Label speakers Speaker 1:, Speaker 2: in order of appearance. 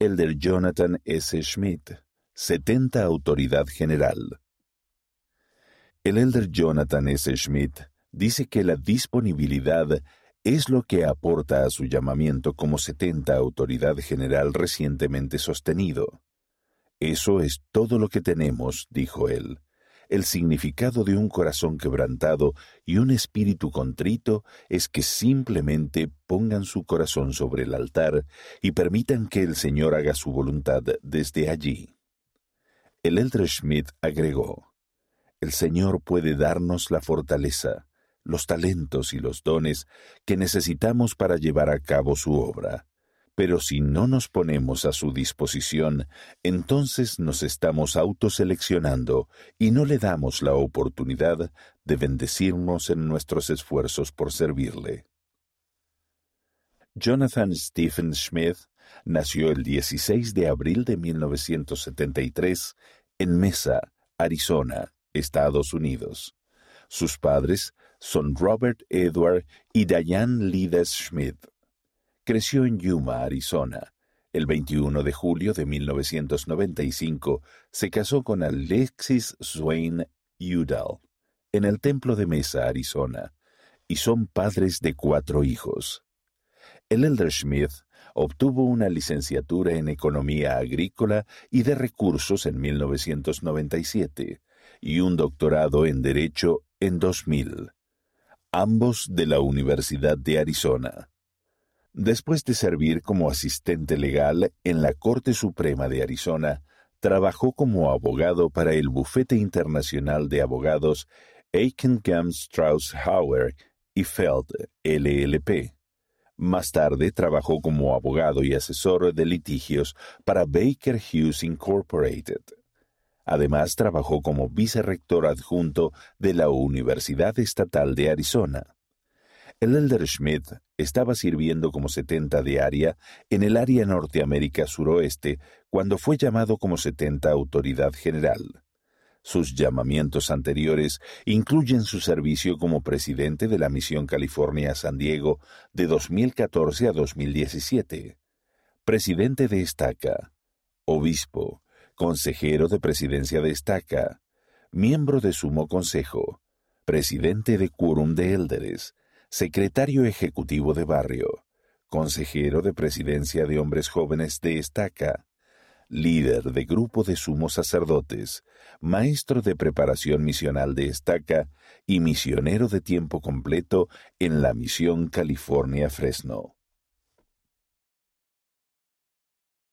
Speaker 1: Elder Jonathan S. Schmidt, 70 Autoridad General. El Elder Jonathan S. Schmidt dice que la disponibilidad es lo que aporta a su llamamiento como 70 Autoridad General recientemente sostenido. Eso es todo lo que tenemos, dijo él. El significado de un corazón quebrantado y un espíritu contrito es que simplemente pongan su corazón sobre el altar y permitan que el Señor haga su voluntad desde allí. El Elder Schmidt agregó, El Señor puede darnos la fortaleza, los talentos y los dones que necesitamos para llevar a cabo su obra. Pero si no nos ponemos a su disposición, entonces nos estamos autoseleccionando y no le damos la oportunidad de bendecirnos en nuestros esfuerzos por servirle. Jonathan Stephen Smith nació el 16 de abril de 1973 en Mesa, Arizona, Estados Unidos. Sus padres son Robert Edward y Diane Lides Schmidt. Creció en Yuma, Arizona. El 21 de julio de 1995 se casó con Alexis Swain Udall en el Templo de Mesa, Arizona, y son padres de cuatro hijos. El Elder Smith obtuvo una licenciatura en Economía Agrícola y de Recursos en 1997 y un doctorado en Derecho en 2000, ambos de la Universidad de Arizona. Después de servir como asistente legal en la Corte Suprema de Arizona, trabajó como abogado para el bufete internacional de abogados Aiken Strauss Hauer y Feld LLP. Más tarde trabajó como abogado y asesor de litigios para Baker Hughes Incorporated. Además trabajó como vicerrector adjunto de la Universidad Estatal de Arizona. El Elder Schmidt estaba sirviendo como 70 de área en el área Norteamérica suroeste cuando fue llamado como 70 autoridad general. Sus llamamientos anteriores incluyen su servicio como presidente de la Misión California-San Diego de 2014 a 2017, presidente de Estaca, obispo, consejero de presidencia de Estaca, miembro de Sumo Consejo, presidente de Quórum de Élderes, secretario ejecutivo de barrio, consejero de presidencia de hombres jóvenes de estaca, líder de grupo de sumos sacerdotes, maestro de preparación misional de estaca y misionero de tiempo completo en la misión California Fresno.